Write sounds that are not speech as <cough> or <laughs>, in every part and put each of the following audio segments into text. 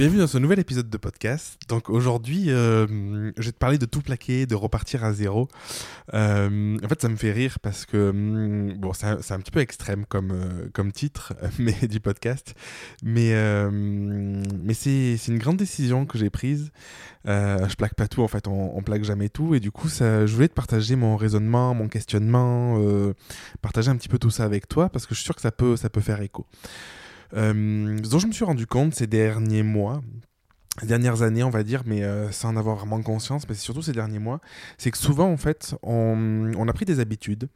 Bienvenue dans ce nouvel épisode de podcast. Donc aujourd'hui, euh, je vais te parler de tout plaquer, de repartir à zéro. Euh, en fait, ça me fait rire parce que, hum, bon, c'est un, petit peu extrême comme, euh, comme titre <laughs> mais, du podcast. Mais, mais c'est une grande décision que j'ai prise. Je plaque pas tout, en fait, on, on, plaque jamais tout. Et du coup, je voulais te partager mon raisonnement, mon questionnement, partager un petit peu tout ça avec toi parce que je suis sûr que ça peut, ça peut faire écho. Euh, dont je me suis rendu compte ces derniers mois, dernières années, on va dire, mais euh, sans en avoir vraiment conscience, mais surtout ces derniers mois, c'est que souvent, en fait, on, a pris des habitudes.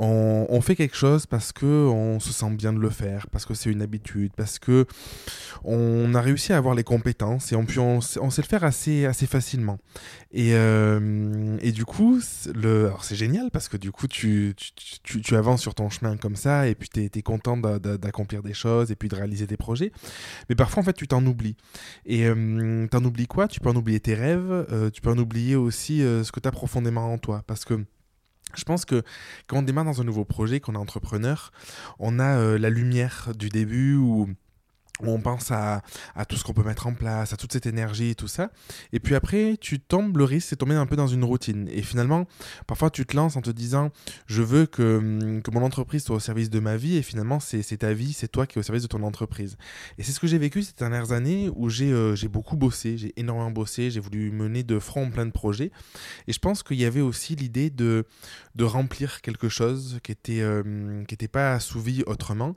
On, fait quelque chose parce que on se sent bien de le faire, parce que c'est une habitude, parce que on a réussi à avoir les compétences et on, puis on, on sait le faire assez, assez facilement. Et, euh, et du coup, c'est génial parce que du coup, tu, tu, tu, avances sur ton chemin comme ça et puis tu es, es, content d'accomplir des choses et puis de réaliser des projets. Mais parfois, en fait, tu t'en oublies. Et euh, t'en oublies quoi? Tu peux en oublier tes rêves, euh, tu peux en oublier aussi euh, ce que tu as profondément en toi. Parce que je pense que quand on démarre dans un nouveau projet, qu'on est entrepreneur, on a euh, la lumière du début où on pense à, tout ce qu'on peut mettre en place, à toute cette énergie et tout ça. Et puis après, tu tombes, le risque, c'est tomber un peu dans une routine. Et finalement, parfois, tu te lances en te disant, je veux que, que mon entreprise soit au service de ma vie. Et finalement, c'est ta vie, c'est toi qui es au service de ton entreprise. Et c'est ce que j'ai vécu ces dernières années où j'ai euh, beaucoup bossé, j'ai énormément bossé, j'ai voulu mener de front plein de projets. Et je pense qu'il y avait aussi l'idée de, de remplir quelque chose qui n'était euh, pas assouvi autrement.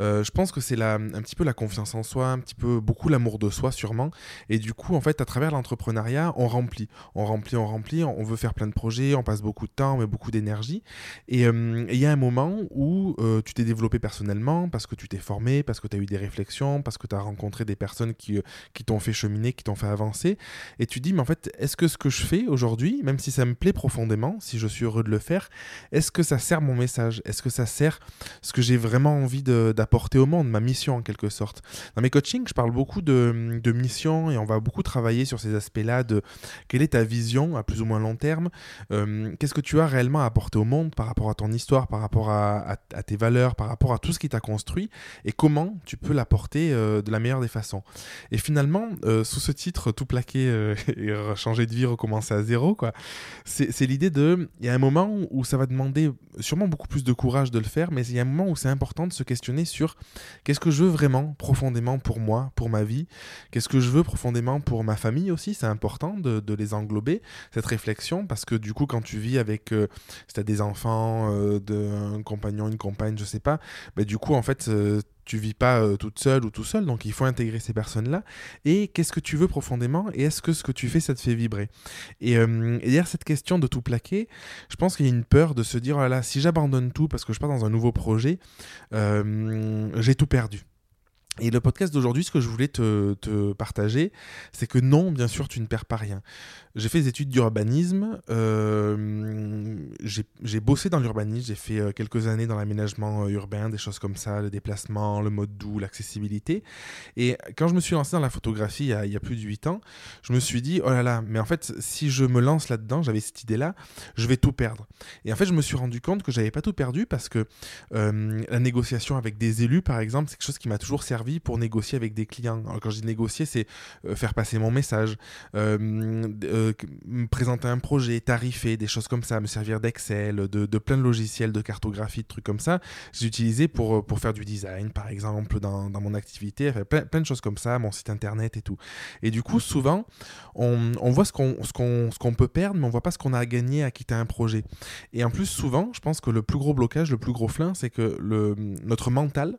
Euh, je pense que c'est un petit peu la confiance en soi, un petit peu beaucoup l'amour de soi sûrement. Et du coup, en fait, à travers l'entrepreneuriat, on remplit, on remplit, on remplit, on veut faire plein de projets, on passe beaucoup de temps, met beaucoup d'énergie. Et il euh, y a un moment où euh, tu t'es développé personnellement parce que tu t'es formé, parce que tu as eu des réflexions, parce que tu as rencontré des personnes qui, euh, qui t'ont fait cheminer, qui t'ont fait avancer. Et tu dis, mais en fait, est-ce que ce que je fais aujourd'hui, même si ça me plaît profondément, si je suis heureux de le faire, est-ce que ça sert mon message? Est-ce que ça sert ce que j'ai vraiment envie d'apporter au monde, ma mission en quelque sorte? Dans mes coachings, je parle beaucoup de, de mission et on va beaucoup travailler sur ces aspects-là de quelle est ta vision à plus ou moins long terme, euh, qu'est-ce que tu as réellement à apporter au monde par rapport à ton histoire, par rapport à, à, tes valeurs, par rapport à tout ce qui t'a construit et comment tu peux l'apporter euh, de la meilleure des façons. Et finalement, euh, sous ce titre, tout plaquer <laughs> et changer de vie, recommencer à zéro, quoi, c'est l'idée de, il y a un moment où ça va demander sûrement beaucoup plus de courage de le faire, mais il y a un moment où c'est important de se questionner sur qu'est-ce que je veux vraiment profondément profondément pour moi, pour ma vie, qu'est-ce que je veux profondément pour ma famille aussi, c'est important de, les englober, cette réflexion, parce que du coup quand tu vis avec, euh, si tu as des enfants, euh, un compagnon, une compagne, je sais pas, bah, du coup en fait... Euh, tu vis pas euh, toute seule ou tout seul, donc il faut intégrer ces personnes-là. Et qu'est-ce que tu veux profondément? Et est-ce que ce que tu fais, ça te fait vibrer? Et, euh, et derrière cette question de tout plaquer, je pense qu'il y a une peur de se dire, oh là là, si j'abandonne tout parce que je pars dans un nouveau projet, j'ai tout perdu. Et le podcast d'aujourd'hui, ce que je voulais te, partager, c'est que non, bien sûr, tu ne perds pas rien. J'ai fait des études d'urbanisme, euh, j'ai bossé dans l'urbanisme, j'ai fait euh, quelques années dans l'aménagement euh, urbain, des choses comme ça, le déplacement, le mode doux, l'accessibilité. Et quand je me suis lancé dans la photographie il y a, il y a plus de 8 ans, je me suis dit, oh là là, mais en fait, si je me lance là-dedans, j'avais cette idée-là, je vais tout perdre. Et en fait, je me suis rendu compte que j'avais pas tout perdu parce que euh, la négociation avec des élus, par exemple, c'est quelque chose qui m'a toujours servi pour négocier avec des clients. Alors, quand je dis négocier, c'est faire passer mon message, me présenter un projet, tarifer, des choses comme ça, me servir d'Excel, de, plein de logiciels de cartographie, de trucs comme ça. J'ai utilisé pour, pour faire du design, par exemple, dans, dans mon activité, plein, plein, de choses comme ça, mon site internet et tout. Et du coup, souvent, on, on voit ce qu'on qu'on qu'on peut perdre, mais on voit pas ce qu'on a à gagner à quitter un projet. Et en plus, souvent, je pense que le plus gros blocage, le plus gros flin, c'est que le, notre mental,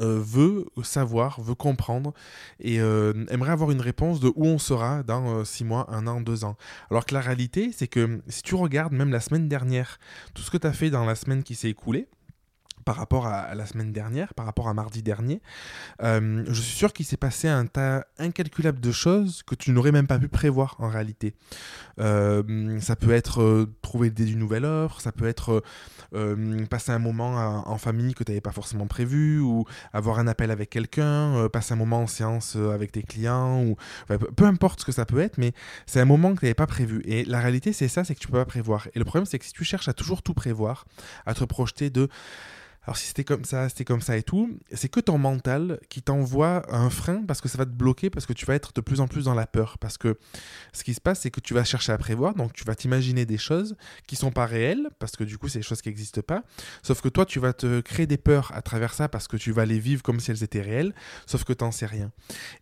euh, veut savoir, veut comprendre et euh, aimerait avoir une réponse de où on sera dans 6 euh, mois, 1 an, 2 ans. Alors que la réalité, c'est que si tu regardes même la semaine dernière, tout ce que tu as fait dans la semaine qui s'est écoulée, par rapport à, la semaine dernière, par rapport à mardi dernier, euh, je suis sûr qu'il s'est passé un tas incalculable de choses que tu n'aurais même pas pu prévoir en réalité. Euh, ça peut être euh, trouver d'une nouvelle offre, ça peut être euh, passer un moment en famille que tu n'avais pas forcément prévu, ou avoir un appel avec quelqu'un, passer un moment en séance avec tes clients, ou peu, importe ce que ça peut être, mais c'est un moment que tu n'avais pas prévu. Et la réalité, c'est ça, c'est que tu peux pas prévoir. Et le problème, c'est que si tu cherches à toujours tout prévoir, à te projeter de alors si c'était comme ça, c'était comme ça et tout, c'est que ton mental qui t'envoie un frein parce que ça va te bloquer, parce que tu vas être de plus en plus dans la peur. Parce que ce qui se passe, c'est que tu vas chercher à prévoir, donc tu vas t'imaginer des choses qui sont pas réelles, parce que du coup c'est des choses qui n'existent pas. Sauf que toi, tu vas te créer des peurs à travers ça parce que tu vas les vivre comme si elles étaient réelles, sauf que tu n'en sais rien.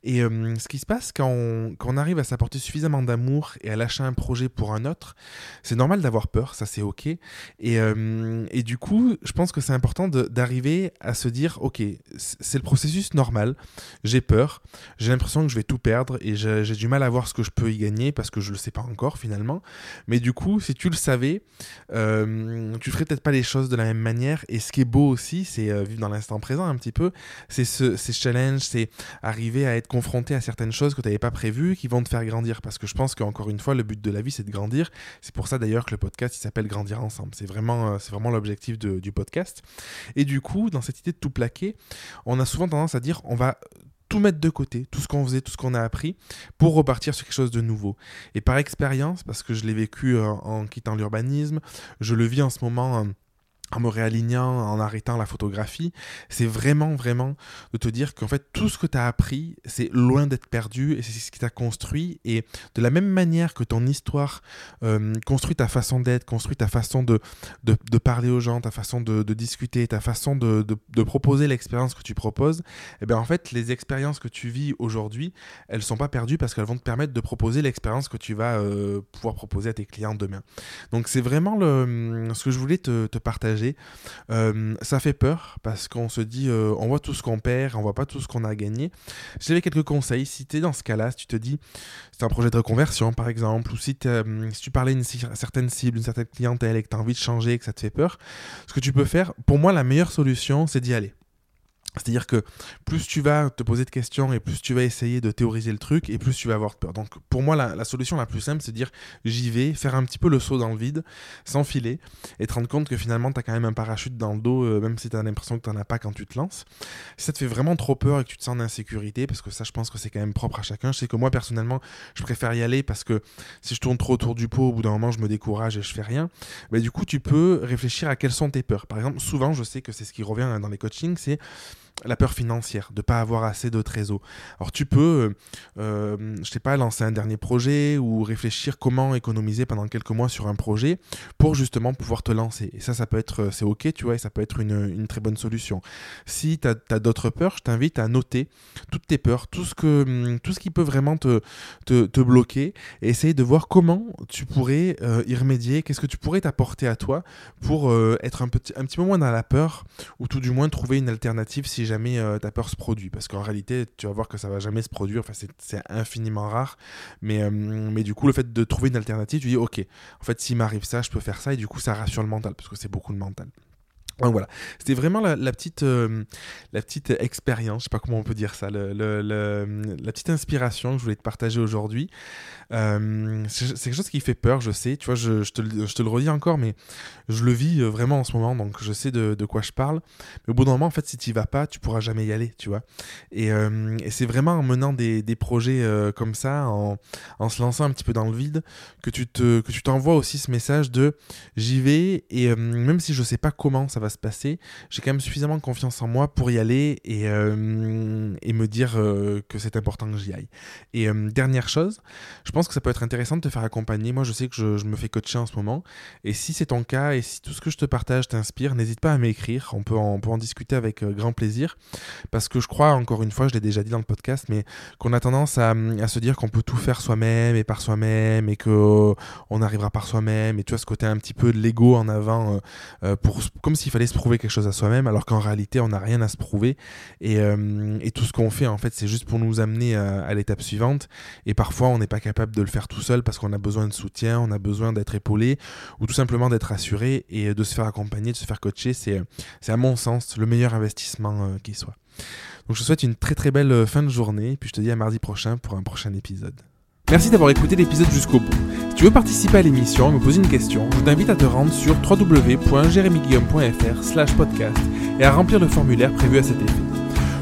Et euh, ce qui se passe quand on, quand on arrive à s'apporter suffisamment d'amour et à lâcher un projet pour un autre, c'est normal d'avoir peur, ça c'est ok. Et, euh, et du coup, je pense que c'est important d'arriver à se dire, ok, c'est le processus normal, j'ai peur, j'ai l'impression que je vais tout perdre et j'ai du mal à voir ce que je peux y gagner parce que je le sais pas encore finalement. Mais du coup, si tu le savais, euh, tu ferais peut-être pas les choses de la même manière. Et ce qui est beau aussi, c'est euh, vivre dans l'instant présent un petit peu, c'est ce, ces challenges, c'est arriver à être confronté à certaines choses que tu n'avais pas prévues, qui vont te faire grandir. Parce que je pense qu'encore une fois, le but de la vie, c'est de grandir. C'est pour ça d'ailleurs que le podcast, il s'appelle Grandir ensemble. C'est vraiment, euh, c'est vraiment l'objectif du podcast. Et du coup, dans cette idée de tout plaquer, on a souvent tendance à dire on va tout mettre de côté, tout ce qu'on faisait, tout ce qu'on a appris, pour repartir sur quelque chose de nouveau. Et par expérience, parce que je l'ai vécu euh, en quittant l'urbanisme, je le vis en ce moment euh, en me réalignant, en arrêtant la photographie, c'est vraiment, vraiment de te dire qu'en fait, tout ce que tu as appris, c'est loin d'être perdu et c'est ce qui t'a construit. Et de la même manière que ton histoire euh, construit ta façon d'être, construit ta façon de, de, parler aux gens, ta façon de, discuter, ta façon de, proposer l'expérience que tu proposes, et eh bien en fait, les expériences que tu vis aujourd'hui, elles sont pas perdues parce qu'elles vont te permettre de proposer l'expérience que tu vas euh, pouvoir proposer à tes clients demain. Donc c'est vraiment le, ce que je voulais te partager euh, ça fait peur parce qu'on se dit, euh, on voit tout ce qu'on perd, on voit pas tout ce qu'on a gagné. J'avais quelques conseils. Si tu es dans ce cas-là, si tu te dis, c'est un projet de reconversion par exemple, ou si, si tu parlais d'une certaine cible, une certaine clientèle et que tu as envie de changer, que ça te fait peur, ce que tu peux faire, pour moi, la meilleure solution, c'est d'y aller. C'est-à-dire que plus tu vas te poser de questions et plus tu vas essayer de théoriser le truc et plus tu vas avoir peur. Donc pour moi, la, solution la plus simple, c'est de dire j'y vais, faire un petit peu le saut dans le vide, s'enfiler et te rendre compte que finalement, tu as quand même un parachute dans le dos, euh, même si tu as l'impression que tu n'en as pas quand tu te lances. Si ça te fait vraiment trop peur et que tu te sens en insécurité, parce que ça, je pense que c'est quand même propre à chacun. Je sais que moi, personnellement, je préfère y aller parce que si je tourne trop autour du pot, au bout d'un moment, je me décourage et je fais rien. Mais du coup, tu peux réfléchir à quelles sont tes peurs. Par exemple, souvent, je sais que c'est ce qui revient dans les coachings, c'est la peur financière, de ne pas avoir assez de trésor. Alors tu peux, euh, euh, je sais pas, lancer un dernier projet ou réfléchir comment économiser pendant quelques mois sur un projet pour justement pouvoir te lancer. Et ça, ça peut être, c'est ok, tu vois, et ça peut être une, très bonne solution. Si tu as, d'autres peurs, je t'invite à noter toutes tes peurs, tout ce, que, tout ce qui peut vraiment te, te, bloquer, et essayer de voir comment tu pourrais euh, y remédier, qu'est-ce que tu pourrais t'apporter à toi pour être un petit, un petit peu moins dans la peur, ou tout du moins trouver une alternative si jamais euh, ta peur se produit. Parce qu'en réalité, tu vas voir que ça va jamais se produire. Enfin, c'est infiniment rare. Mais, euh, mais du coup, le fait de trouver une alternative, tu dis, ok, en fait, s'il m'arrive ça, je peux faire ça. Et du coup, ça rassure le mental. Parce que c'est beaucoup le mental. Donc voilà, c'était vraiment la, petite, euh, petite expérience, je sais pas comment on peut dire ça, la petite inspiration que je voulais te partager aujourd'hui. Euh, c'est quelque chose qui fait peur, je sais, tu vois, je, je, te, je, te, le redis encore, mais je le vis euh, vraiment en ce moment, donc je sais de, quoi je parle. Mais au bout d'un moment, en fait, si tu vas pas, tu pourras jamais y aller, tu vois. Et, c'est vraiment en menant des, des projets comme ça, en, en, se lançant un petit peu dans le vide, que tu te, t'envoies aussi ce message de j'y vais, et même si je sais pas comment ça va se passer, j'ai quand même suffisamment confiance en moi pour y aller et, euh, et me dire euh, que c'est important que j'y aille. Et euh, dernière chose, je pense que ça peut être intéressant de te faire accompagner. Moi, je sais que je, me fais coacher en ce moment. Et si c'est ton cas et si tout ce que je te partage t'inspire, n'hésite pas à m'écrire. On peut, en, en discuter avec grand plaisir. Parce que je crois, encore une fois, je l'ai déjà dit dans le podcast, mais qu'on a tendance à, à se dire qu'on peut tout faire soi-même et par soi-même et qu'on arrivera par soi-même. Et tu vois, ce côté un petit peu de l'ego en avant, pour, comme s'il fallait se prouver quelque chose à soi-même, alors qu'en réalité, on n'a rien à se prouver. Et, euh, tout ce qu'on fait, en fait, c'est juste pour nous amener à, l'étape suivante. Et parfois, on n'est pas capable de le faire tout seul parce qu'on a besoin de soutien, on a besoin d'être épaulé, ou tout simplement d'être assuré et de se faire accompagner, de se faire coacher. C'est, c'est à mon sens le meilleur investissement euh, qui soit. Donc je te souhaite une très très belle euh, fin de journée, puis je te dis à mardi prochain pour un prochain épisode. Merci d'avoir écouté l'épisode jusqu'au bout. Si tu veux participer à l'émission et me poser une question, je t'invite à te rendre sur www.jeremyguillaume.fr slash podcast et à remplir le formulaire prévu à cet effet.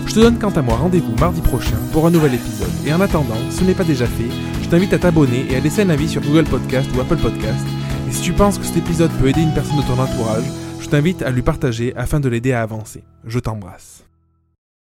Je te donne quant à moi rendez-vous mardi prochain pour un nouvel épisode. Et en attendant, ce n'est pas déjà fait, je t'invite à t'abonner et à laisser un avis sur Google Podcast ou Apple Podcast. Et si tu penses que cet épisode peut aider une personne de ton entourage, Je t'invite à lui partager afin de l'aider à avancer. Je t'embrasse.